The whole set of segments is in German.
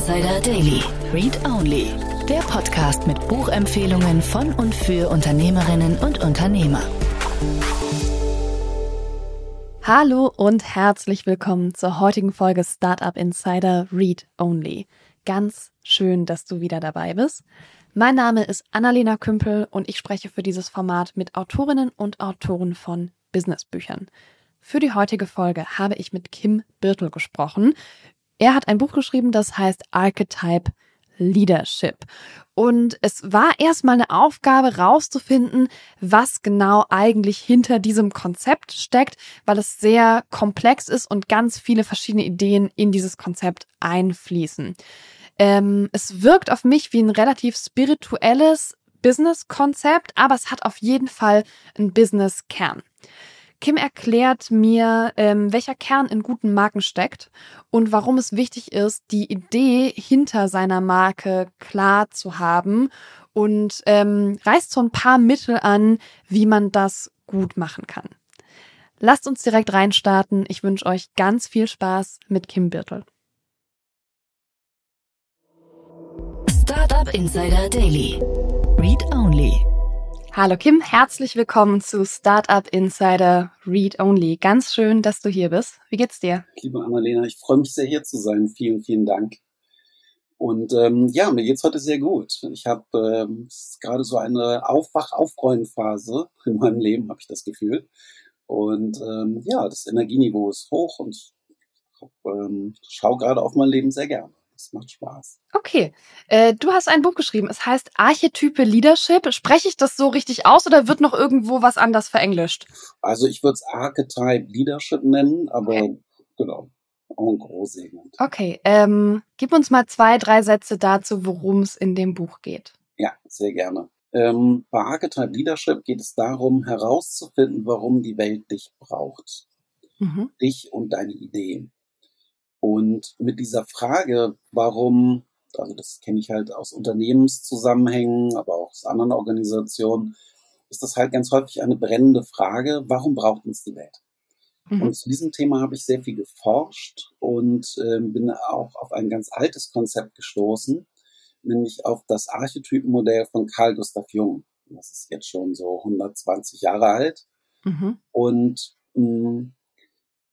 Insider Daily. Read Only. Der Podcast mit Buchempfehlungen von und für Unternehmerinnen und Unternehmer. Hallo und herzlich willkommen zur heutigen Folge Startup Insider Read Only. Ganz schön, dass du wieder dabei bist. Mein Name ist Annalena Kümpel und ich spreche für dieses Format mit Autorinnen und Autoren von Businessbüchern. Für die heutige Folge habe ich mit Kim Birtel gesprochen er hat ein Buch geschrieben, das heißt Archetype Leadership. Und es war erstmal eine Aufgabe rauszufinden, was genau eigentlich hinter diesem Konzept steckt, weil es sehr komplex ist und ganz viele verschiedene Ideen in dieses Konzept einfließen. Ähm, es wirkt auf mich wie ein relativ spirituelles Business-Konzept, aber es hat auf jeden Fall einen Business-Kern. Kim erklärt mir, ähm, welcher Kern in guten Marken steckt und warum es wichtig ist, die Idee hinter seiner Marke klar zu haben und ähm, reißt so ein paar Mittel an, wie man das gut machen kann. Lasst uns direkt reinstarten. Ich wünsche euch ganz viel Spaß mit Kim Birtel. Startup Insider Daily. Read Only. Hallo Kim, herzlich willkommen zu Startup Insider Read Only. Ganz schön, dass du hier bist. Wie geht's dir? Liebe Annalena, ich freue mich sehr hier zu sein. Vielen, vielen Dank. Und ähm, ja, mir geht's heute sehr gut. Ich habe ähm, gerade so eine Aufwach-Aufräumen-Phase in meinem Leben, habe ich das Gefühl. Und ähm, ja, das Energieniveau ist hoch und ich ähm, schaue gerade auf mein Leben sehr gerne. Es macht Spaß. Okay. Äh, du hast ein Buch geschrieben. Es heißt Archetype Leadership. Spreche ich das so richtig aus oder wird noch irgendwo was anders verenglischt? Also ich würde es Archetype Leadership nennen, aber okay. genau. Okay. Ähm, gib uns mal zwei, drei Sätze dazu, worum es in dem Buch geht. Ja, sehr gerne. Ähm, bei Archetype Leadership geht es darum, herauszufinden, warum die Welt dich braucht. Mhm. Dich und deine Ideen. Und mit dieser Frage, warum, also das kenne ich halt aus Unternehmenszusammenhängen, aber auch aus anderen Organisationen, ist das halt ganz häufig eine brennende Frage, warum braucht uns die Welt? Mhm. Und zu diesem Thema habe ich sehr viel geforscht und äh, bin auch auf ein ganz altes Konzept gestoßen, nämlich auf das Archetypenmodell von Carl Gustav Jung. Das ist jetzt schon so 120 Jahre alt. Mhm. Und mh, mm,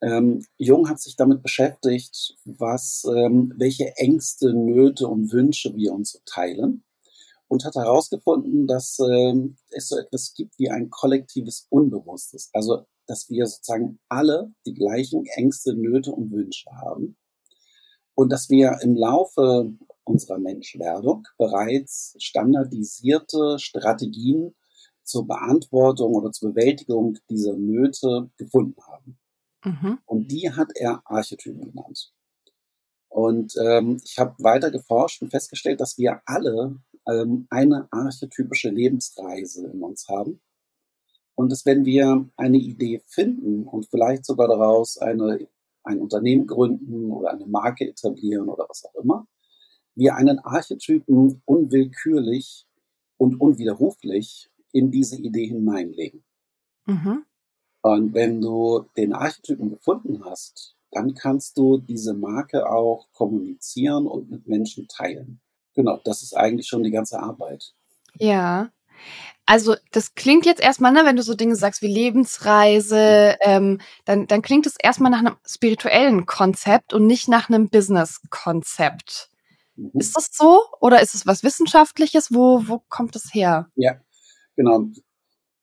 ähm, Jung hat sich damit beschäftigt, was, ähm, welche Ängste, Nöte und Wünsche wir uns teilen und hat herausgefunden, dass ähm, es so etwas gibt wie ein kollektives Unbewusstes. Also, dass wir sozusagen alle die gleichen Ängste, Nöte und Wünsche haben und dass wir im Laufe unserer Menschwerdung bereits standardisierte Strategien zur Beantwortung oder zur Bewältigung dieser Nöte gefunden haben. Mhm. Und die hat er Archetypen genannt. Und ähm, ich habe weiter geforscht und festgestellt, dass wir alle ähm, eine archetypische Lebensreise in uns haben. Und dass wenn wir eine Idee finden und vielleicht sogar daraus eine, ein Unternehmen gründen oder eine Marke etablieren oder was auch immer, wir einen Archetypen unwillkürlich und unwiderruflich in diese Idee hineinlegen. Mhm. Und wenn du den Archetypen gefunden hast, dann kannst du diese Marke auch kommunizieren und mit Menschen teilen. Genau, das ist eigentlich schon die ganze Arbeit. Ja. Also das klingt jetzt erstmal, ne, wenn du so Dinge sagst wie Lebensreise, ähm, dann, dann klingt es erstmal nach einem spirituellen Konzept und nicht nach einem Business-Konzept. Mhm. Ist das so oder ist es was Wissenschaftliches? Wo, wo kommt es her? Ja, genau.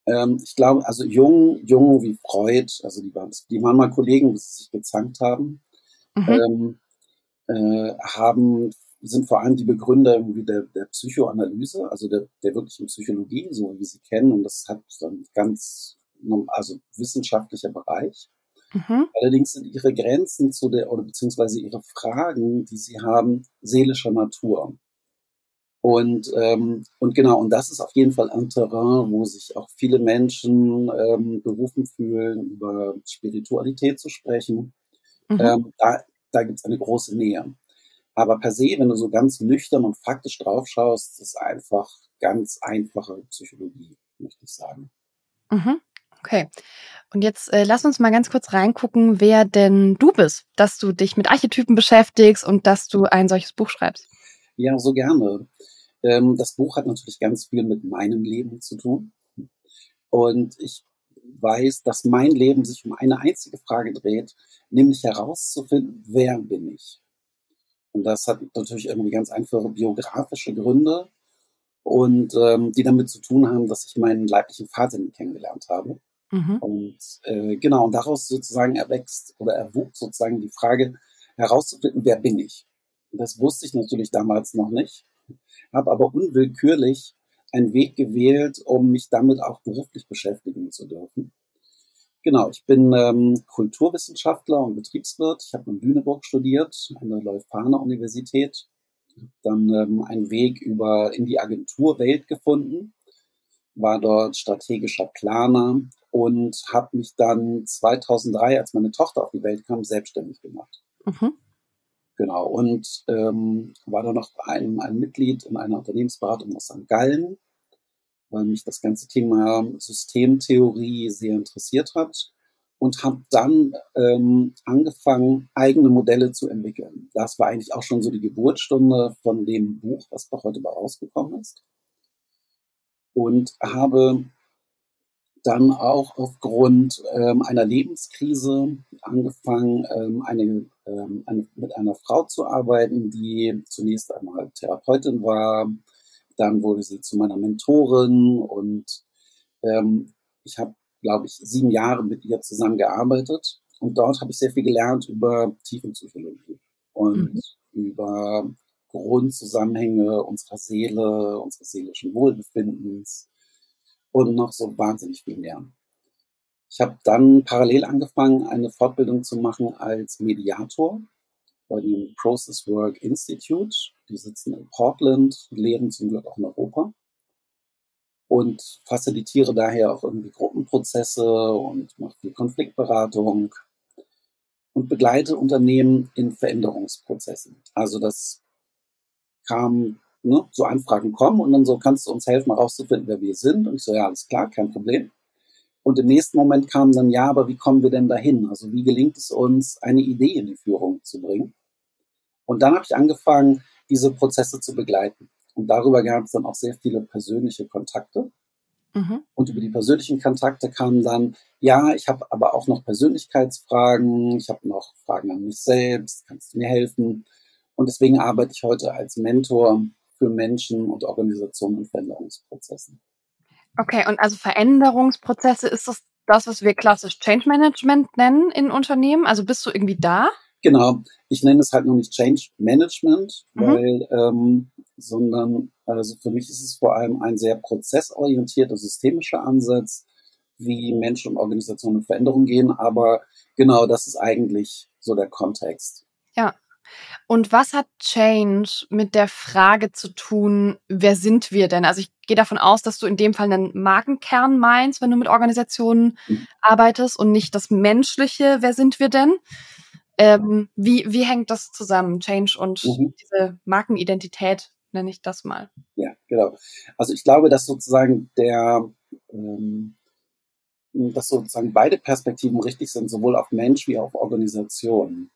Ähm, ich glaube, also Jung, Jung wie Freud, also die waren, die waren mal Kollegen, bis sie sich gezankt haben, mhm. ähm, äh, haben, sind vor allem die Begründer irgendwie der, der Psychoanalyse, also der, der wirklichen Psychologie, so wie sie kennen. Und das hat dann ganz, also wissenschaftlicher Bereich. Mhm. Allerdings sind ihre Grenzen zu der, oder beziehungsweise ihre Fragen, die sie haben, seelischer Natur. Und, ähm, und genau, und das ist auf jeden Fall ein Terrain, wo sich auch viele Menschen ähm, berufen fühlen, über Spiritualität zu sprechen. Mhm. Ähm, da da gibt es eine große Nähe. Aber per se, wenn du so ganz nüchtern und faktisch drauf schaust, ist es einfach ganz einfache Psychologie, möchte ich sagen. Mhm. Okay. Und jetzt äh, lass uns mal ganz kurz reingucken, wer denn du bist, dass du dich mit Archetypen beschäftigst und dass du ein solches Buch schreibst. Ja, so gerne. Ähm, das Buch hat natürlich ganz viel mit meinem Leben zu tun. Und ich weiß, dass mein Leben sich um eine einzige Frage dreht, nämlich herauszufinden, wer bin ich? Und das hat natürlich irgendwie ganz einfache biografische Gründe und ähm, die damit zu tun haben, dass ich meinen leiblichen Vater nie kennengelernt habe. Mhm. Und äh, genau, und daraus sozusagen erwächst oder erwuchs sozusagen die Frage herauszufinden, wer bin ich? Und das wusste ich natürlich damals noch nicht, habe aber unwillkürlich einen Weg gewählt, um mich damit auch beruflich beschäftigen zu dürfen. Genau, ich bin ähm, Kulturwissenschaftler und Betriebswirt. Ich habe in Lüneburg studiert, an der Leuphana Universität. Dann ähm, einen Weg über in die Agenturwelt gefunden, war dort strategischer Planer und habe mich dann 2003, als meine Tochter auf die Welt kam, selbstständig gemacht. Mhm. Genau, und ähm, war dann noch ein, ein Mitglied in einer Unternehmensberatung aus St. Gallen weil mich das ganze Thema Systemtheorie sehr interessiert hat und habe dann ähm, angefangen, eigene Modelle zu entwickeln. Das war eigentlich auch schon so die Geburtsstunde von dem Buch, was doch heute mal rausgekommen ist. Und habe dann auch aufgrund ähm, einer Lebenskrise angefangen, ähm, eine, ähm, eine, mit einer Frau zu arbeiten, die zunächst einmal Therapeutin war, dann wurde sie zu meiner Mentorin und ähm, ich habe, glaube ich, sieben Jahre mit ihr zusammengearbeitet. Und dort habe ich sehr viel gelernt über Tiefenpsychologie und mhm. über Grundzusammenhänge unserer Seele, unseres seelischen Wohlbefindens und noch so wahnsinnig viel mehr. Ich habe dann parallel angefangen, eine Fortbildung zu machen als Mediator bei dem Process Work Institute. Die sitzen in Portland, lehren zum Glück auch in Europa und facilitiere daher auch irgendwie Gruppenprozesse und mache viel Konfliktberatung und begleite Unternehmen in Veränderungsprozessen. Also das kam, ne, so Anfragen kommen und dann so, kannst du uns helfen, herauszufinden, wer wir sind? Und ich so, ja, alles klar, kein Problem. Und im nächsten Moment kam dann, ja, aber wie kommen wir denn dahin? Also wie gelingt es uns, eine Idee in die Führung zu bringen? Und dann habe ich angefangen, diese Prozesse zu begleiten. Und darüber gab es dann auch sehr viele persönliche Kontakte. Mhm. Und über die persönlichen Kontakte kamen dann, ja, ich habe aber auch noch Persönlichkeitsfragen, ich habe noch Fragen an mich selbst, kannst du mir helfen? Und deswegen arbeite ich heute als Mentor für Menschen und Organisationen in Veränderungsprozessen. Okay, und also Veränderungsprozesse, ist das das, was wir klassisch Change Management nennen in Unternehmen? Also bist du irgendwie da? Genau, ich nenne es halt noch nicht Change Management, mhm. weil, ähm, sondern also für mich ist es vor allem ein sehr prozessorientierter, systemischer Ansatz, wie Menschen und Organisationen in Veränderung gehen. Aber genau, das ist eigentlich so der Kontext. Ja. Und was hat Change mit der Frage zu tun, wer sind wir denn? Also ich gehe davon aus, dass du in dem Fall einen Markenkern meinst, wenn du mit Organisationen mhm. arbeitest und nicht das Menschliche, wer sind wir denn? Ähm, wie, wie hängt das zusammen, Change und mhm. diese Markenidentität, nenne ich das mal? Ja, genau. Also ich glaube, dass sozusagen der, ähm, dass sozusagen beide Perspektiven richtig sind, sowohl auf Mensch wie auf Organisation.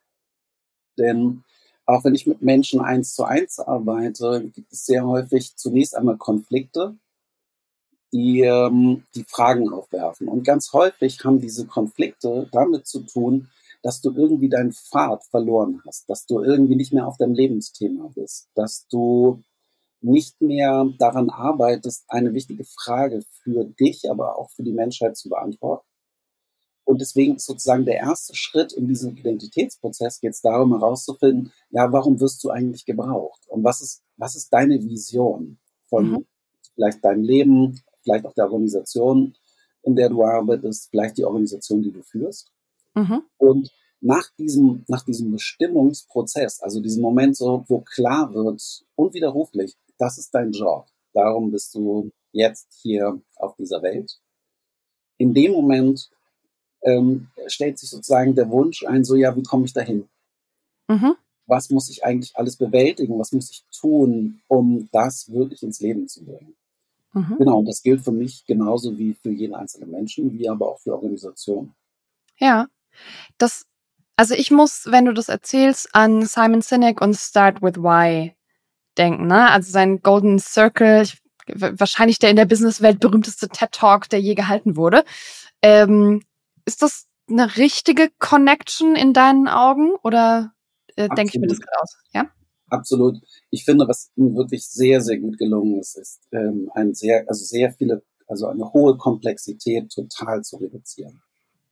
Denn auch wenn ich mit Menschen eins zu eins arbeite, gibt es sehr häufig zunächst einmal Konflikte, die ähm, die Fragen aufwerfen. Und ganz häufig haben diese Konflikte damit zu tun, dass du irgendwie deinen Pfad verloren hast, dass du irgendwie nicht mehr auf deinem Lebensthema bist, dass du nicht mehr daran arbeitest, eine wichtige Frage für dich, aber auch für die Menschheit zu beantworten. Und deswegen ist sozusagen der erste Schritt in diesem Identitätsprozess geht es darum herauszufinden, ja, warum wirst du eigentlich gebraucht? Und was ist, was ist deine Vision von mhm. vielleicht deinem Leben, vielleicht auch der Organisation, in der du arbeitest, vielleicht die Organisation, die du führst? Mhm. Und nach diesem, nach diesem Bestimmungsprozess, also diesem Moment so, wo klar wird, unwiderruflich, das ist dein Job. Darum bist du jetzt hier auf dieser Welt. In dem Moment ähm, stellt sich sozusagen der Wunsch ein, so ja, wie komme ich dahin? Mhm. Was muss ich eigentlich alles bewältigen? Was muss ich tun, um das wirklich ins Leben zu bringen? Mhm. Genau, und das gilt für mich genauso wie für jeden einzelnen Menschen, wie aber auch für Organisationen. Ja, das, also ich muss, wenn du das erzählst, an Simon Sinek und Start with Why denken, ne? Also sein Golden Circle, ich, wahrscheinlich der in der Businesswelt berühmteste TED Talk, der je gehalten wurde. Ähm, ist das eine richtige Connection in deinen Augen oder äh, denke ich mir das gerade aus? Ja. Absolut. Ich finde, was ihm wirklich sehr, sehr gut gelungen ist, ist ähm, ein sehr, also sehr viele, also eine hohe Komplexität total zu reduzieren.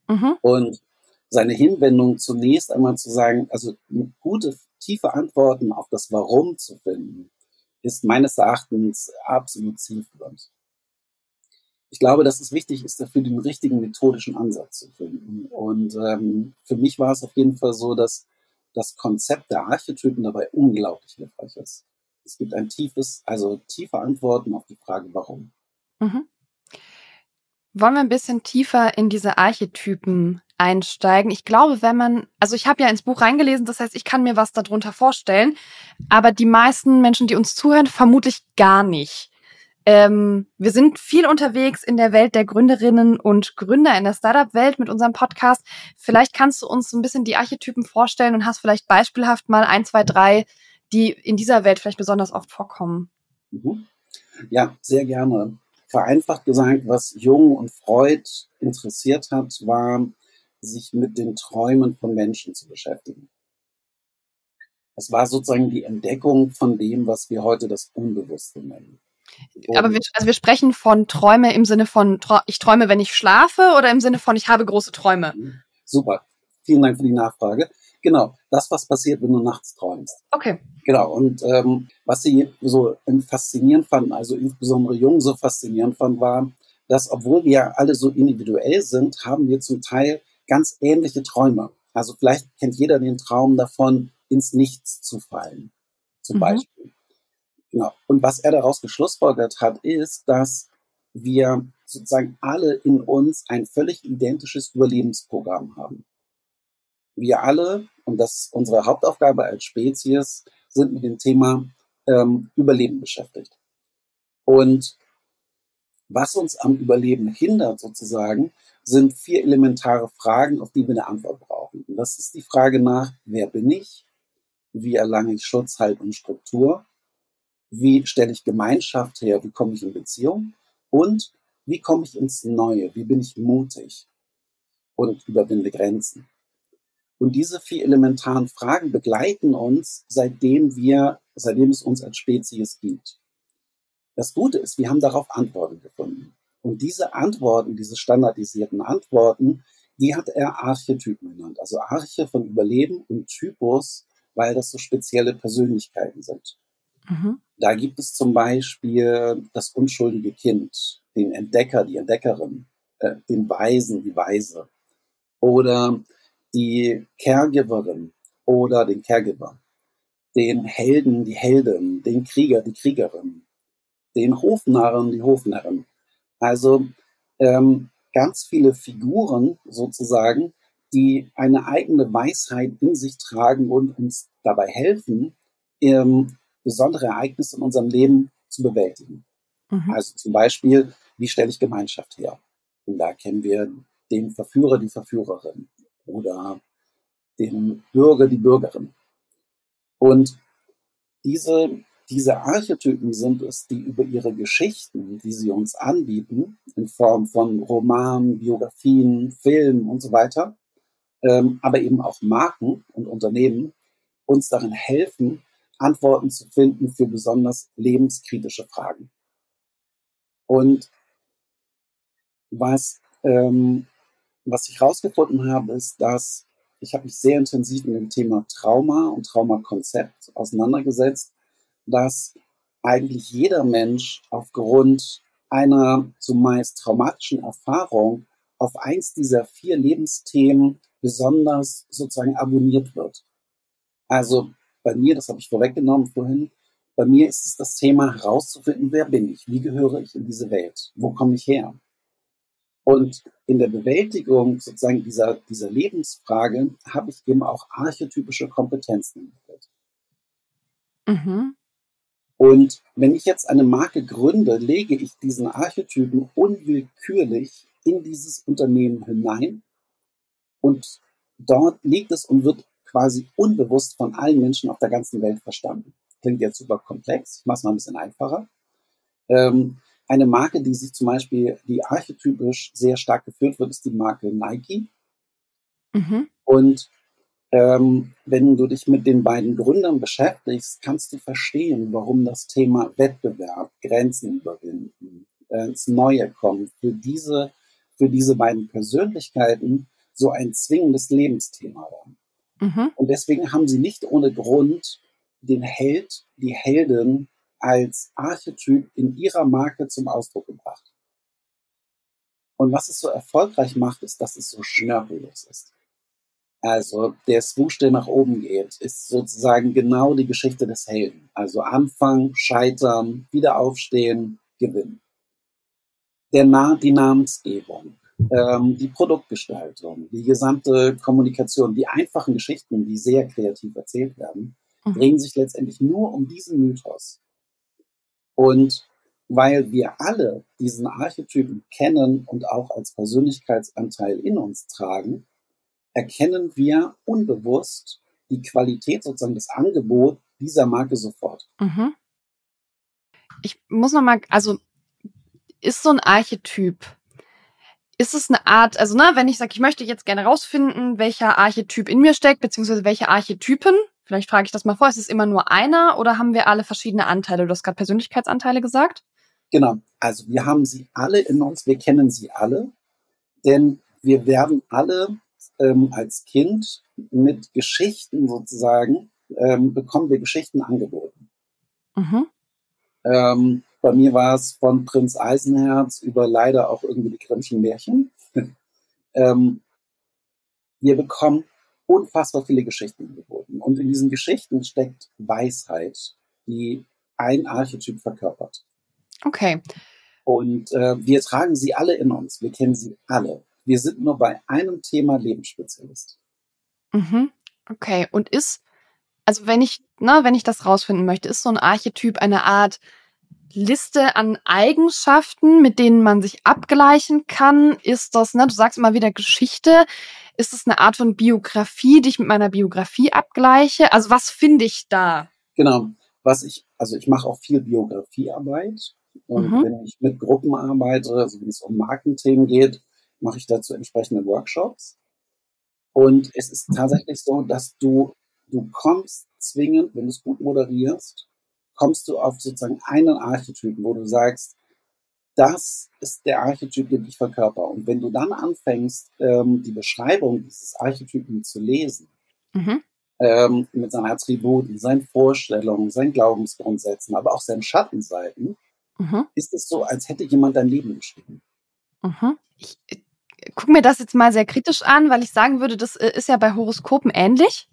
Mhm. Und seine Hinwendung zunächst einmal zu sagen, also gute, tiefe Antworten auf das Warum zu finden, ist meines Erachtens absolut zielführend. Ich glaube, dass es wichtig ist, dafür den richtigen methodischen Ansatz zu finden. Und ähm, für mich war es auf jeden Fall so, dass das Konzept der Archetypen dabei unglaublich hilfreich ist. Es gibt ein tiefes, also tiefe Antworten auf die Frage, warum. Mhm. Wollen wir ein bisschen tiefer in diese Archetypen einsteigen? Ich glaube, wenn man, also ich habe ja ins Buch reingelesen, das heißt, ich kann mir was darunter vorstellen, aber die meisten Menschen, die uns zuhören, vermutlich gar nicht. Ähm, wir sind viel unterwegs in der Welt der Gründerinnen und Gründer in der Startup-Welt mit unserem Podcast. Vielleicht kannst du uns ein bisschen die Archetypen vorstellen und hast vielleicht beispielhaft mal ein, zwei, drei, die in dieser Welt vielleicht besonders oft vorkommen. Mhm. Ja, sehr gerne vereinfacht gesagt, was Jung und Freud interessiert hat, war, sich mit den Träumen von Menschen zu beschäftigen. Es war sozusagen die Entdeckung von dem, was wir heute das Unbewusste nennen. Aber wir, also wir sprechen von Träume im Sinne von, ich träume, wenn ich schlafe oder im Sinne von, ich habe große Träume? Super. Vielen Dank für die Nachfrage. Genau, das, was passiert, wenn du nachts träumst. Okay. Genau, und ähm, was sie so faszinierend fanden, also insbesondere Jung so faszinierend fanden, war, dass obwohl wir alle so individuell sind, haben wir zum Teil ganz ähnliche Träume. Also vielleicht kennt jeder den Traum davon, ins Nichts zu fallen, zum mhm. Beispiel. Genau. Und was er daraus geschlussfolgert hat, ist, dass wir sozusagen alle in uns ein völlig identisches Überlebensprogramm haben. Wir alle, und das ist unsere Hauptaufgabe als Spezies, sind mit dem Thema ähm, Überleben beschäftigt. Und was uns am Überleben hindert sozusagen, sind vier elementare Fragen, auf die wir eine Antwort brauchen. Und das ist die Frage nach, wer bin ich? Wie erlange ich Schutz, Halt und Struktur? Wie stelle ich Gemeinschaft her? Wie komme ich in Beziehung? Und wie komme ich ins Neue? Wie bin ich mutig? Und überwinde Grenzen? Und diese vier elementaren Fragen begleiten uns, seitdem wir, seitdem es uns als Spezies gibt. Das Gute ist, wir haben darauf Antworten gefunden. Und diese Antworten, diese standardisierten Antworten, die hat er Archetypen genannt. Also Arche von Überleben und Typus, weil das so spezielle Persönlichkeiten sind. Mhm. Da gibt es zum Beispiel das unschuldige Kind, den Entdecker, die Entdeckerin, äh, den Weisen, die Weise. Oder die Caregiverin oder den Caregiver, den Helden, die Heldin, den Krieger, die Kriegerin, den Hofnarren, die Hofnarren. Also ähm, ganz viele Figuren sozusagen, die eine eigene Weisheit in sich tragen und uns dabei helfen, ähm, besondere Ereignisse in unserem Leben zu bewältigen. Mhm. Also zum Beispiel, wie stelle ich Gemeinschaft her? Und da kennen wir den Verführer, die Verführerin, oder den Bürger, die Bürgerin. Und diese, diese Archetypen sind es, die über ihre Geschichten, die sie uns anbieten, in Form von Romanen, Biografien, Filmen und so weiter, ähm, aber eben auch Marken und Unternehmen, uns darin helfen, Antworten zu finden für besonders lebenskritische Fragen. Und was ähm, was ich herausgefunden habe, ist, dass ich habe mich sehr intensiv mit dem Thema Trauma und Traumakonzept auseinandergesetzt, dass eigentlich jeder Mensch aufgrund einer zumeist traumatischen Erfahrung auf eins dieser vier Lebensthemen besonders sozusagen abonniert wird. Also bei mir, das habe ich vorweggenommen vorhin, bei mir ist es das Thema herauszufinden, wer bin ich, wie gehöre ich in diese Welt, wo komme ich her. Und in der Bewältigung sozusagen dieser, dieser Lebensfrage habe ich eben auch archetypische Kompetenzen entwickelt. Mhm. Und wenn ich jetzt eine Marke gründe, lege ich diesen Archetypen unwillkürlich in dieses Unternehmen hinein und dort liegt es und wird quasi unbewusst von allen Menschen auf der ganzen Welt verstanden. Klingt jetzt super komplex, ich mache es mal ein bisschen einfacher. Ähm, eine Marke, die sich zum Beispiel, die archetypisch sehr stark geführt wird, ist die Marke Nike. Mhm. Und ähm, wenn du dich mit den beiden Gründern beschäftigst, kannst du verstehen, warum das Thema Wettbewerb, Grenzen überwinden, äh, ins Neue kommen, für diese, für diese beiden Persönlichkeiten so ein zwingendes Lebensthema war. Mhm. Und deswegen haben sie nicht ohne Grund den Held, die Heldin als Archetyp in ihrer Marke zum Ausdruck gebracht. Und was es so erfolgreich macht, ist, dass es so schnörkellos ist. Also der Swoosh, der nach oben geht, ist sozusagen genau die Geschichte des Helden. Also Anfang, Scheitern, wieder aufstehen, Gewinn. Der Na die Namensgebung, ähm, die Produktgestaltung, die gesamte Kommunikation, die einfachen Geschichten, die sehr kreativ erzählt werden, mhm. drehen sich letztendlich nur um diesen Mythos. Und weil wir alle diesen Archetypen kennen und auch als Persönlichkeitsanteil in uns tragen, erkennen wir unbewusst die Qualität sozusagen des Angebots dieser Marke sofort. Mhm. Ich muss noch mal, also ist so ein Archetyp, ist es eine Art, also ne, wenn ich sage, ich möchte jetzt gerne rausfinden, welcher Archetyp in mir steckt, beziehungsweise welche Archetypen, vielleicht frage ich das mal vor, ist es immer nur einer oder haben wir alle verschiedene Anteile? Du hast gerade Persönlichkeitsanteile gesagt. Genau, also wir haben sie alle in uns, wir kennen sie alle, denn wir werden alle ähm, als Kind mit Geschichten sozusagen, ähm, bekommen wir Geschichten angeboten. Mhm. Ähm, bei mir war es von Prinz Eisenherz über leider auch irgendwie die Grimmschen Märchen. ähm, wir bekommen unfassbar viele Geschichten angeboten. Und in diesen Geschichten steckt Weisheit, die ein Archetyp verkörpert. Okay. Und äh, wir tragen sie alle in uns. Wir kennen sie alle. Wir sind nur bei einem Thema Lebensspezialist. Mhm. Okay. Und ist, also wenn ich, na, wenn ich das rausfinden möchte, ist so ein Archetyp eine Art Liste an Eigenschaften, mit denen man sich abgleichen kann? Ist das, ne, du sagst immer wieder Geschichte. Ist das eine Art von Biografie, die ich mit meiner Biografie abgleiche? Also was finde ich da? Genau. Was ich, also ich mache auch viel Biografiearbeit. Und mhm. wenn ich mit Gruppen arbeite, also wenn es um Markenthemen geht, mache ich dazu entsprechende Workshops. Und es ist tatsächlich so, dass du, du kommst zwingend, wenn du es gut moderierst, kommst du auf sozusagen einen Archetypen, wo du sagst, das ist der Archetyp, den ich verkörper. Und wenn du dann anfängst, ähm, die Beschreibung dieses Archetypen zu lesen, mhm. ähm, mit seinen Attributen, seinen Vorstellungen, seinen Glaubensgrundsätzen, aber auch seinen Schattenseiten, mhm. ist es so, als hätte jemand dein Leben geschrieben. Mhm. Ich äh, gucke mir das jetzt mal sehr kritisch an, weil ich sagen würde, das äh, ist ja bei Horoskopen ähnlich.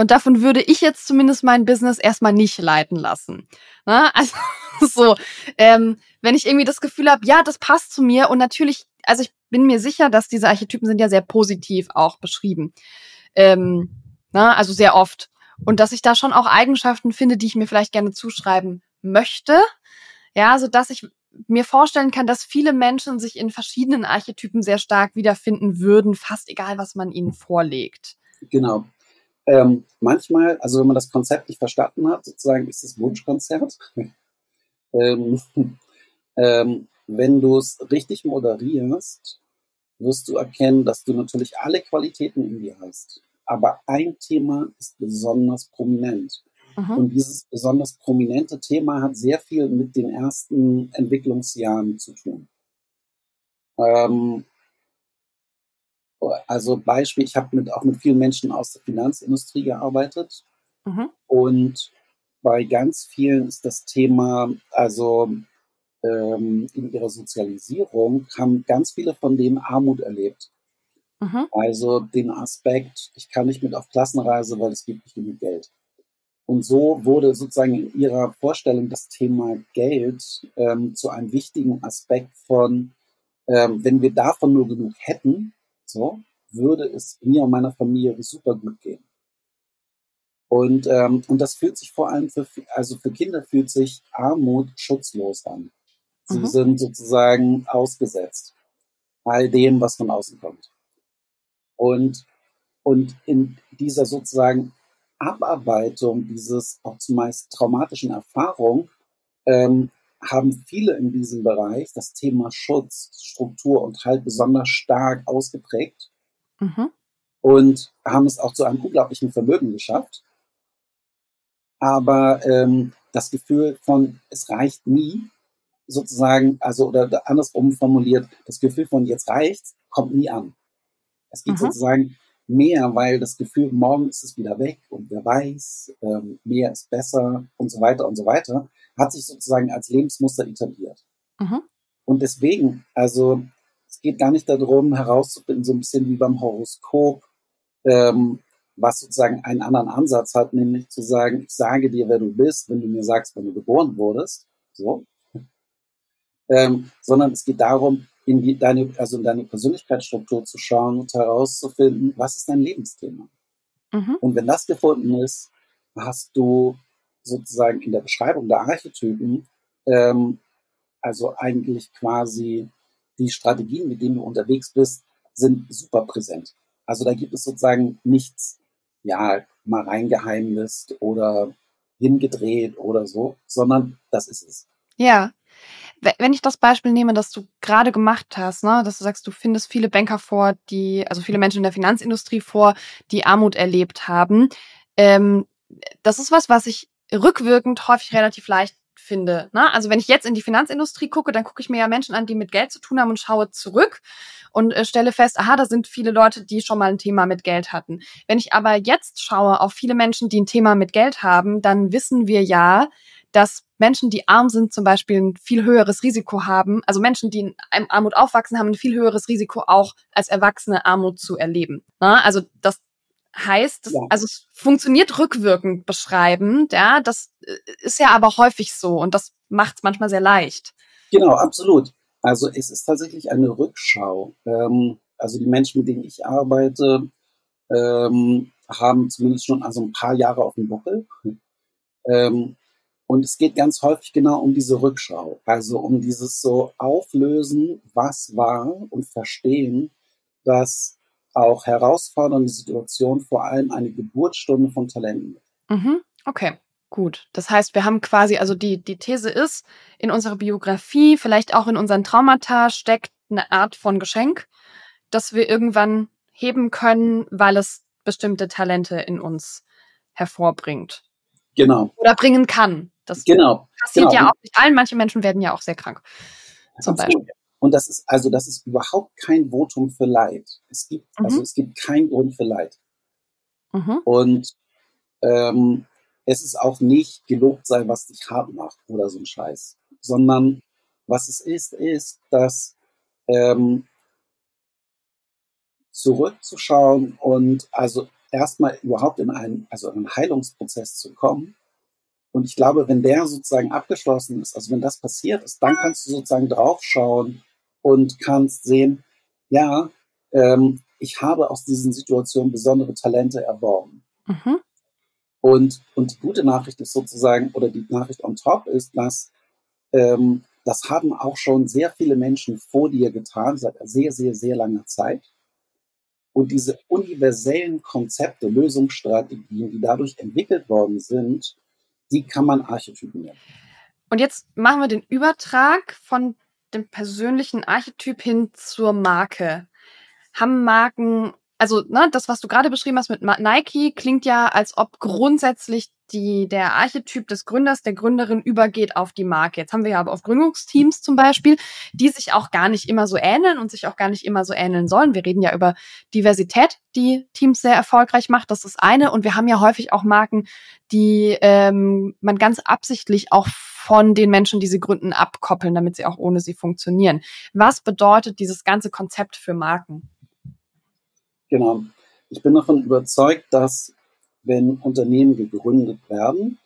Und davon würde ich jetzt zumindest mein Business erstmal nicht leiten lassen. Na, also so, ähm, wenn ich irgendwie das Gefühl habe, ja, das passt zu mir und natürlich, also ich bin mir sicher, dass diese Archetypen sind ja sehr positiv auch beschrieben. Ähm, na, also sehr oft. Und dass ich da schon auch Eigenschaften finde, die ich mir vielleicht gerne zuschreiben möchte. Ja, so dass ich mir vorstellen kann, dass viele Menschen sich in verschiedenen Archetypen sehr stark wiederfinden würden, fast egal, was man ihnen vorlegt. Genau. Ähm, manchmal, also wenn man das Konzept nicht verstanden hat, sozusagen ist es Wunschkonzert. ähm, ähm, wenn du es richtig moderierst, wirst du erkennen, dass du natürlich alle Qualitäten in dir hast. Aber ein Thema ist besonders prominent. Mhm. Und dieses besonders prominente Thema hat sehr viel mit den ersten Entwicklungsjahren zu tun. Ähm, also Beispiel, ich habe mit, auch mit vielen Menschen aus der Finanzindustrie gearbeitet mhm. und bei ganz vielen ist das Thema, also ähm, in ihrer Sozialisierung haben ganz viele von denen Armut erlebt. Mhm. Also den Aspekt, ich kann nicht mit auf Klassenreise, weil es gibt nicht genug Geld. Und so wurde sozusagen in ihrer Vorstellung das Thema Geld ähm, zu einem wichtigen Aspekt von, ähm, wenn wir davon nur genug hätten, so, würde es mir und meiner Familie super gut gehen. Und, ähm, und das fühlt sich vor allem für, also für Kinder fühlt sich Armut schutzlos an. Sie mhm. sind sozusagen ausgesetzt all dem, was von außen kommt. Und, und in dieser sozusagen Abarbeitung dieses auch zumeist traumatischen Erfahrung ähm, haben viele in diesem Bereich das Thema Schutz, Struktur und Halt besonders stark ausgeprägt mhm. und haben es auch zu einem unglaublichen Vermögen geschafft. Aber ähm, das Gefühl von, es reicht nie, sozusagen, also oder andersrum formuliert, das Gefühl von jetzt reicht's, kommt nie an. Es geht mhm. sozusagen mehr, weil das Gefühl, morgen ist es wieder weg und wer weiß, ähm, mehr ist besser und so weiter und so weiter, hat sich sozusagen als Lebensmuster etabliert. Mhm. Und deswegen, also es geht gar nicht darum, herauszufinden, so ein bisschen wie beim Horoskop, ähm, was sozusagen einen anderen Ansatz hat, nämlich zu sagen, ich sage dir, wer du bist, wenn du mir sagst, wann du geboren wurdest, so, ähm, sondern es geht darum, in die, deine, also in deine Persönlichkeitsstruktur zu schauen und herauszufinden, was ist dein Lebensthema. Mhm. Und wenn das gefunden ist, hast du sozusagen in der Beschreibung der Archetypen, ähm, also eigentlich quasi die Strategien, mit denen du unterwegs bist, sind super präsent. Also da gibt es sozusagen nichts, ja, mal reingeheimnist oder hingedreht oder so, sondern das ist es. Ja, wenn ich das Beispiel nehme, das du gerade gemacht hast, ne, dass du sagst, du findest viele Banker vor, die, also viele Menschen in der Finanzindustrie vor, die Armut erlebt haben. Ähm, das ist was, was ich rückwirkend häufig relativ leicht finde. Ne? Also wenn ich jetzt in die Finanzindustrie gucke, dann gucke ich mir ja Menschen an, die mit Geld zu tun haben und schaue zurück und äh, stelle fest, aha, da sind viele Leute, die schon mal ein Thema mit Geld hatten. Wenn ich aber jetzt schaue auf viele Menschen, die ein Thema mit Geld haben, dann wissen wir ja, dass Menschen, die arm sind, zum Beispiel ein viel höheres Risiko haben. Also Menschen, die in Armut aufwachsen, haben ein viel höheres Risiko, auch als Erwachsene Armut zu erleben. Na, also das heißt, das, ja. also es funktioniert rückwirkend beschreibend, ja. Das äh, ist ja aber häufig so und das macht es manchmal sehr leicht. Genau, absolut. Also es ist tatsächlich eine Rückschau. Ähm, also die Menschen, mit denen ich arbeite, ähm, haben zumindest schon also ein paar Jahre auf dem Buckel. Ähm, und es geht ganz häufig genau um diese Rückschau, also um dieses so Auflösen, was war und verstehen, dass auch herausfordernde Situationen vor allem eine Geburtsstunde von Talenten Mhm. Okay. Gut, das heißt, wir haben quasi, also die, die These ist, in unserer Biografie, vielleicht auch in unseren Traumata steckt eine Art von Geschenk, das wir irgendwann heben können, weil es bestimmte Talente in uns hervorbringt. Genau. Oder bringen kann. Das genau. passiert genau. ja auch nicht allen. Manche Menschen werden ja auch sehr krank. Zum Beispiel. Und das ist, also das ist überhaupt kein Votum für Leid. Es gibt, mhm. also es gibt keinen Grund für Leid. Mhm. Und ähm, es ist auch nicht gelobt sein, was dich hart macht oder so ein Scheiß. Sondern was es ist, ist, dass ähm, zurückzuschauen und also erstmal überhaupt in einen, also in einen Heilungsprozess zu kommen und ich glaube, wenn der sozusagen abgeschlossen ist, also wenn das passiert ist, dann kannst du sozusagen draufschauen und kannst sehen, ja, ähm, ich habe aus diesen Situationen besondere Talente erworben. Mhm. Und, und die gute Nachricht ist sozusagen, oder die Nachricht on top ist, dass ähm, das haben auch schon sehr viele Menschen vor dir getan, seit sehr, sehr, sehr langer Zeit. Und diese universellen Konzepte, Lösungsstrategien, die dadurch entwickelt worden sind, die kann man Archetypen nennen. Und jetzt machen wir den Übertrag von dem persönlichen Archetyp hin zur Marke. Haben Marken, also ne, das, was du gerade beschrieben hast mit Nike, klingt ja, als ob grundsätzlich die, der Archetyp des Gründers, der Gründerin übergeht auf die Marke. Jetzt haben wir ja aber auch Gründungsteams zum Beispiel, die sich auch gar nicht immer so ähneln und sich auch gar nicht immer so ähneln sollen. Wir reden ja über Diversität, die Teams sehr erfolgreich macht. Das ist eine. Und wir haben ja häufig auch Marken, die ähm, man ganz absichtlich auch von den Menschen, die sie gründen, abkoppeln, damit sie auch ohne sie funktionieren. Was bedeutet dieses ganze Konzept für Marken? Genau. Ich bin davon überzeugt, dass wenn Unternehmen gegründet werden,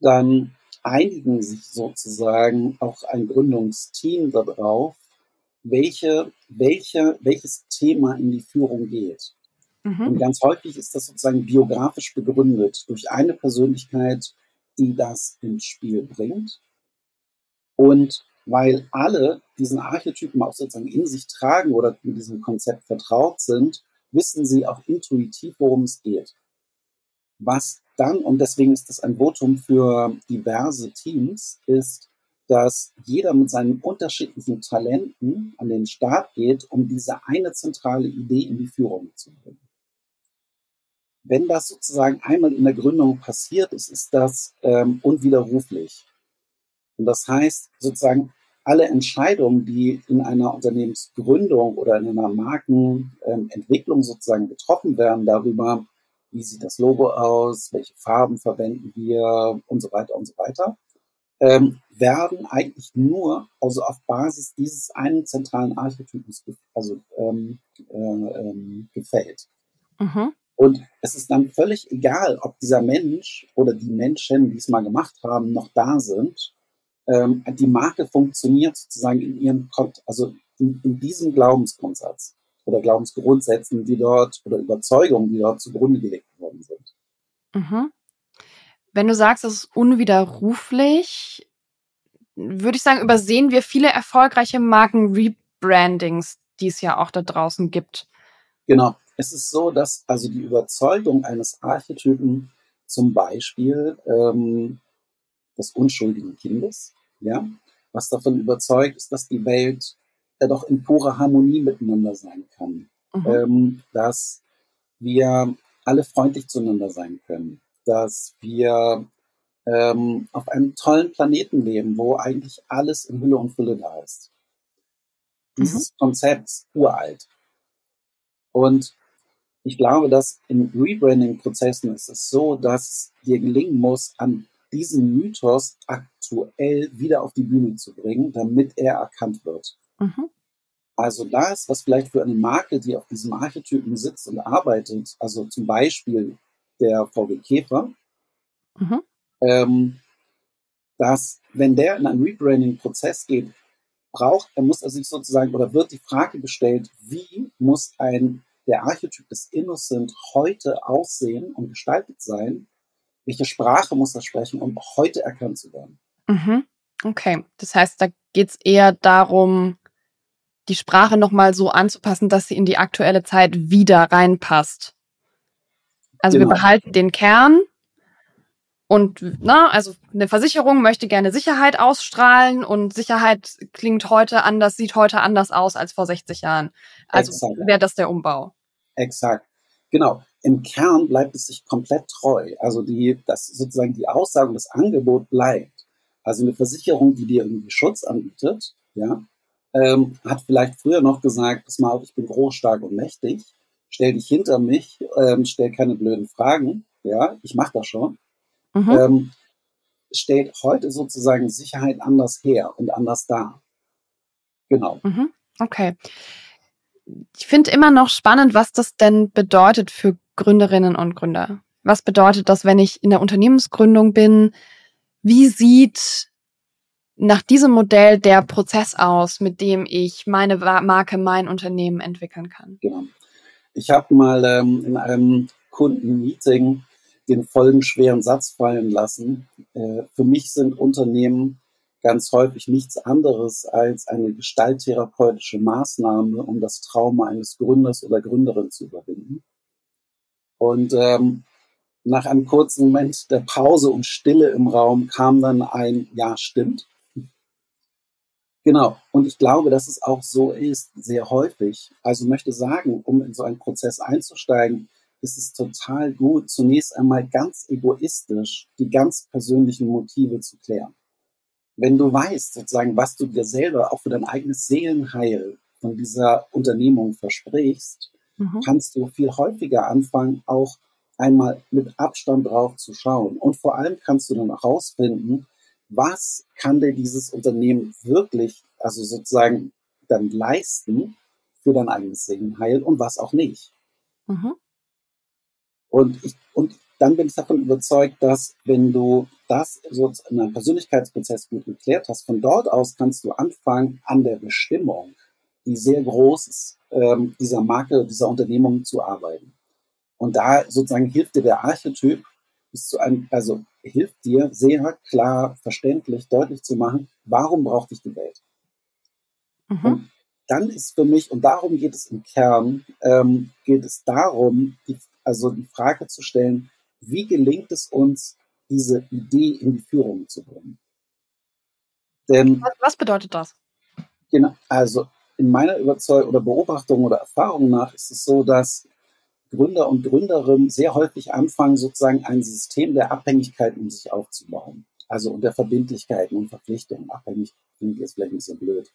dann einigen sich sozusagen auch ein Gründungsteam darauf, welche, welche, welches Thema in die Führung geht. Mhm. Und ganz häufig ist das sozusagen biografisch begründet durch eine Persönlichkeit, die das ins Spiel bringt. Und weil alle diesen Archetypen auch sozusagen in sich tragen oder mit diesem Konzept vertraut sind, wissen sie auch intuitiv, worum es geht. Was dann, und deswegen ist das ein Votum für diverse Teams, ist, dass jeder mit seinen unterschiedlichen Talenten an den Start geht, um diese eine zentrale Idee in die Führung zu bringen. Wenn das sozusagen einmal in der Gründung passiert ist, ist das ähm, unwiderruflich. Und das heißt sozusagen, alle Entscheidungen, die in einer Unternehmensgründung oder in einer Markenentwicklung sozusagen getroffen werden, darüber, wie sieht das Logo aus, welche Farben verwenden wir und so weiter und so weiter, ähm, werden eigentlich nur also auf Basis dieses einen zentralen Archetypus also ähm, äh, ähm, gefällt. Mhm. Und es ist dann völlig egal, ob dieser Mensch oder die Menschen, die es mal gemacht haben, noch da sind. Ähm, die Marke funktioniert sozusagen in ihrem, also in, in diesem Glaubensgrundsatz oder Glaubensgrundsätzen, die dort oder Überzeugungen, die dort zugrunde gelegt worden sind. Mhm. Wenn du sagst, es ist unwiderruflich, würde ich sagen, übersehen wir viele erfolgreiche Marken-Rebrandings, die es ja auch da draußen gibt. Genau. Es ist so, dass also die Überzeugung eines Archetypen zum Beispiel ähm, des unschuldigen Kindes, ja, was davon überzeugt ist, dass die Welt ja doch in purer Harmonie miteinander sein kann, mhm. ähm, dass wir alle freundlich zueinander sein können, dass wir ähm, auf einem tollen Planeten leben, wo eigentlich alles in Hülle und Fülle da ist. Dieses mhm. Konzept ist uralt. Und ich glaube, dass in Rebranding-Prozessen ist es so, dass es dir gelingen muss, an diesen Mythos aktuell wieder auf die Bühne zu bringen, damit er erkannt wird. Mhm. Also das, was vielleicht für eine Marke, die auf diesem Archetypen sitzt und arbeitet, also zum Beispiel der VW Käfer, mhm. ähm, dass wenn der in einen Rebranding-Prozess geht, braucht, er muss er sich sozusagen oder wird die Frage gestellt, wie muss ein der Archetyp des Innocent heute aussehen und gestaltet sein? Welche Sprache muss er sprechen, um heute erkannt zu werden? Mhm. Okay, das heißt, da geht es eher darum, die Sprache nochmal so anzupassen, dass sie in die aktuelle Zeit wieder reinpasst. Also genau. wir behalten den Kern und na, also eine Versicherung möchte gerne Sicherheit ausstrahlen und Sicherheit klingt heute anders, sieht heute anders aus als vor 60 Jahren. Also wäre das der Umbau. Exakt. Genau. Im Kern bleibt es sich komplett treu. Also die, das sozusagen die Aussage und das Angebot bleibt. Also eine Versicherung, die dir irgendwie Schutz anbietet, ja, ähm, hat vielleicht früher noch gesagt, pass mal ich bin groß, stark und mächtig, stell dich hinter mich, ähm, stell keine blöden Fragen, ja, ich mach das schon. Mhm. Ähm, stellt heute sozusagen Sicherheit anders her und anders dar. Genau. Mhm. Okay. Ich finde immer noch spannend, was das denn bedeutet für Gründerinnen und Gründer. Was bedeutet das, wenn ich in der Unternehmensgründung bin? Wie sieht nach diesem Modell der Prozess aus, mit dem ich meine Marke, mein Unternehmen entwickeln kann? Genau. Ich habe mal ähm, in einem Kundenmeeting den folgenschweren Satz fallen lassen. Äh, für mich sind Unternehmen ganz häufig nichts anderes als eine gestalttherapeutische Maßnahme, um das Trauma eines Gründers oder Gründerin zu überwinden. Und ähm, nach einem kurzen Moment der Pause und Stille im Raum kam dann ein Ja, stimmt. Genau. Und ich glaube, dass es auch so ist, sehr häufig. Also möchte sagen, um in so einen Prozess einzusteigen, ist es total gut, zunächst einmal ganz egoistisch die ganz persönlichen Motive zu klären. Wenn du weißt, sozusagen, was du dir selber auch für dein eigenes Seelenheil von dieser Unternehmung versprichst, mhm. kannst du viel häufiger anfangen, auch einmal mit Abstand drauf zu schauen. Und vor allem kannst du dann auch herausfinden, was kann dir dieses Unternehmen wirklich, also sozusagen dann leisten für dein eigenes Seelenheil und was auch nicht. Mhm. Und, ich, und dann bin ich davon überzeugt, dass wenn du das so in einem Persönlichkeitsprozess gut geklärt hast, von dort aus kannst du anfangen, an der Bestimmung, die sehr groß ist, ähm, dieser Marke, dieser Unternehmung zu arbeiten. Und da sozusagen hilft dir der Archetyp, bis zu einem, also hilft dir sehr klar, verständlich, deutlich zu machen, warum braucht dich die Welt? Mhm. Und dann ist für mich, und darum geht es im Kern, ähm, geht es darum, die, also die Frage zu stellen, wie gelingt es uns, diese Idee in die Führung zu bringen? Denn, was, was bedeutet das? Genau, also in meiner Überzeugung oder Beobachtung oder Erfahrung nach ist es so, dass Gründer und Gründerinnen sehr häufig anfangen, sozusagen ein System der Abhängigkeit um sich aufzubauen. Also unter Verbindlichkeiten und Verpflichtungen. Abhängig klingt jetzt vielleicht ein bisschen blöd.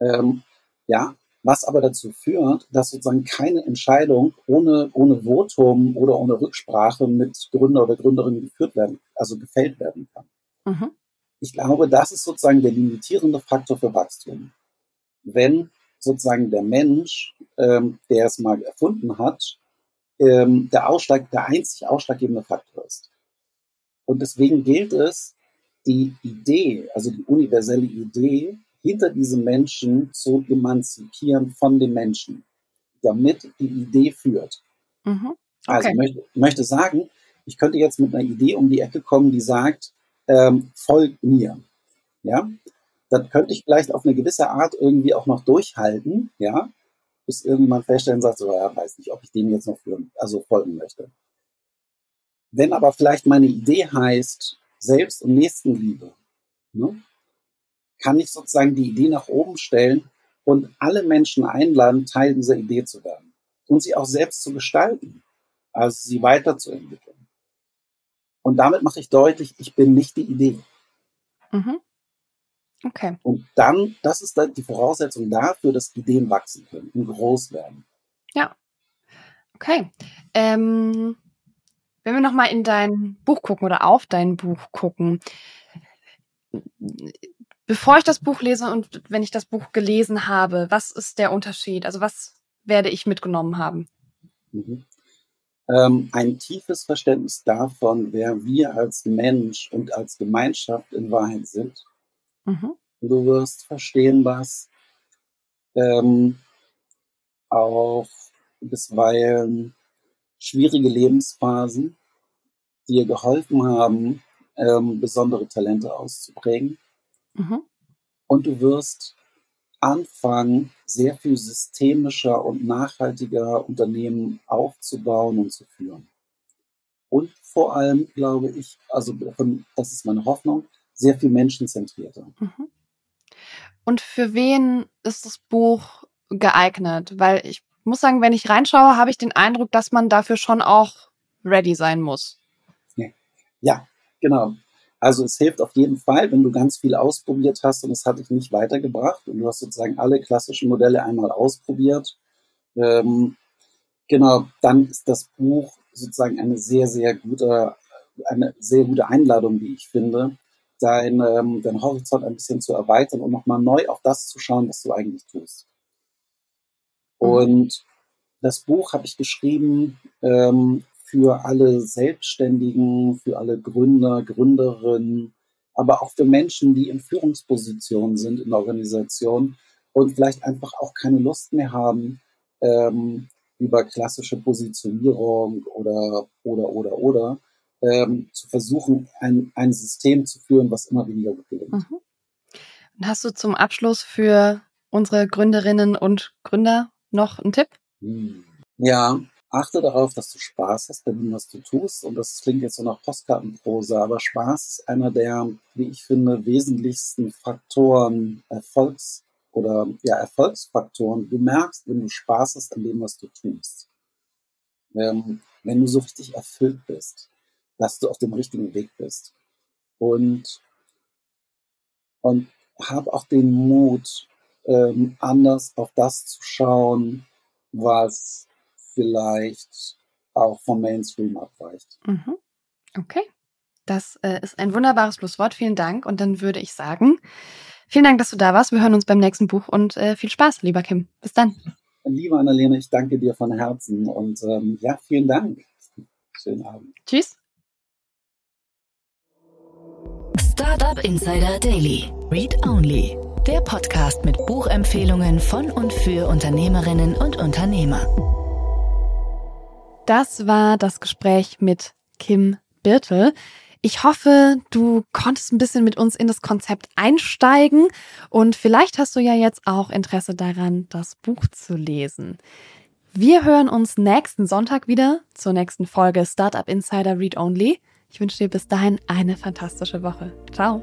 Ähm, ja, was aber dazu führt, dass sozusagen keine Entscheidung ohne, ohne Votum oder ohne Rücksprache mit Gründer oder Gründerin geführt werden, also gefällt werden kann. Mhm. Ich glaube, das ist sozusagen der limitierende Faktor für Wachstum. Wenn sozusagen der Mensch, ähm, der es mal erfunden hat, ähm, der, Ausschlag, der einzig ausschlaggebende Faktor ist. Und deswegen gilt es, die Idee, also die universelle Idee hinter diesem Menschen zu emanzipieren von dem Menschen, damit die Idee führt. Mhm. Also okay. Also ich möchte, möchte sagen, ich könnte jetzt mit einer Idee um die Ecke kommen, die sagt, ähm, folgt mir. Ja, dann könnte ich vielleicht auf eine gewisse Art irgendwie auch noch durchhalten, ja, bis irgendjemand feststellen sagt, so, ja, weiß nicht, ob ich dem jetzt noch führen, also folgen möchte. Wenn aber vielleicht meine Idee heißt, Selbst- und Nächstenliebe, ne, kann ich sozusagen die Idee nach oben stellen und alle Menschen einladen, Teil dieser Idee zu werden und sie auch selbst zu gestalten, also sie weiterzuentwickeln. Und damit mache ich deutlich, ich bin nicht die Idee. Mhm. Okay. Und dann, das ist dann die Voraussetzung dafür, dass Ideen wachsen können und groß werden. Ja. Okay. Ähm, wenn wir nochmal in dein Buch gucken oder auf dein Buch gucken, bevor ich das Buch lese und wenn ich das Buch gelesen habe, was ist der Unterschied? Also was werde ich mitgenommen haben? Mhm. Ähm, ein tiefes Verständnis davon, wer wir als Mensch und als Gemeinschaft in Wahrheit sind. Mhm. Du wirst verstehen, was ähm, auch bisweilen schwierige Lebensphasen dir geholfen haben, ähm, besondere Talente auszuprägen. Mhm. Und du wirst anfangen, sehr viel systemischer und nachhaltiger Unternehmen aufzubauen und zu führen. Und vor allem, glaube ich, also das ist meine Hoffnung, sehr viel menschenzentrierter. Mhm. Und für wen ist das Buch geeignet? Weil ich muss sagen, wenn ich reinschaue, habe ich den Eindruck, dass man dafür schon auch ready sein muss. Ja, genau. Also es hilft auf jeden Fall, wenn du ganz viel ausprobiert hast und es hat dich nicht weitergebracht und du hast sozusagen alle klassischen Modelle einmal ausprobiert. Ähm, genau, dann ist das Buch sozusagen eine sehr, sehr gute, eine sehr gute Einladung, wie ich finde, dein, ähm, dein Horizont ein bisschen zu erweitern und nochmal neu auf das zu schauen, was du eigentlich tust. Mhm. Und das Buch habe ich geschrieben ähm, für alle Selbstständigen, für alle Gründer, Gründerinnen, aber auch für Menschen, die in Führungspositionen sind in der Organisation und vielleicht einfach auch keine Lust mehr haben, ähm, über klassische Positionierung oder, oder, oder, oder, ähm, zu versuchen, ein, ein System zu führen, was immer weniger gut gelingt. Mhm. Und hast du zum Abschluss für unsere Gründerinnen und Gründer noch einen Tipp? Hm. Ja, achte darauf, dass du Spaß hast bei dem, was du tust. Und das klingt jetzt so nach Postkartenprosa, aber Spaß ist einer der, wie ich finde, wesentlichsten Faktoren, Erfolgs- oder ja, Erfolgsfaktoren. Du merkst, wenn du Spaß hast an dem, was du tust. Ähm, wenn du so richtig erfüllt bist, dass du auf dem richtigen Weg bist. Und, und hab auch den Mut, ähm, anders auf das zu schauen, was vielleicht auch vom Mainstream abweicht. Mhm. Okay. Das äh, ist ein wunderbares Schlusswort. Vielen Dank. Und dann würde ich sagen, vielen Dank, dass du da warst. Wir hören uns beim nächsten Buch und äh, viel Spaß, lieber Kim. Bis dann. Liebe Annalena, ich danke dir von Herzen und ähm, ja, vielen Dank. Schönen Abend. Tschüss. Startup Insider Daily. Read Only. Der Podcast mit Buchempfehlungen von und für Unternehmerinnen und Unternehmer. Das war das Gespräch mit Kim Birtel. Ich hoffe, du konntest ein bisschen mit uns in das Konzept einsteigen und vielleicht hast du ja jetzt auch Interesse daran, das Buch zu lesen. Wir hören uns nächsten Sonntag wieder zur nächsten Folge Startup Insider Read Only. Ich wünsche dir bis dahin eine fantastische Woche. Ciao.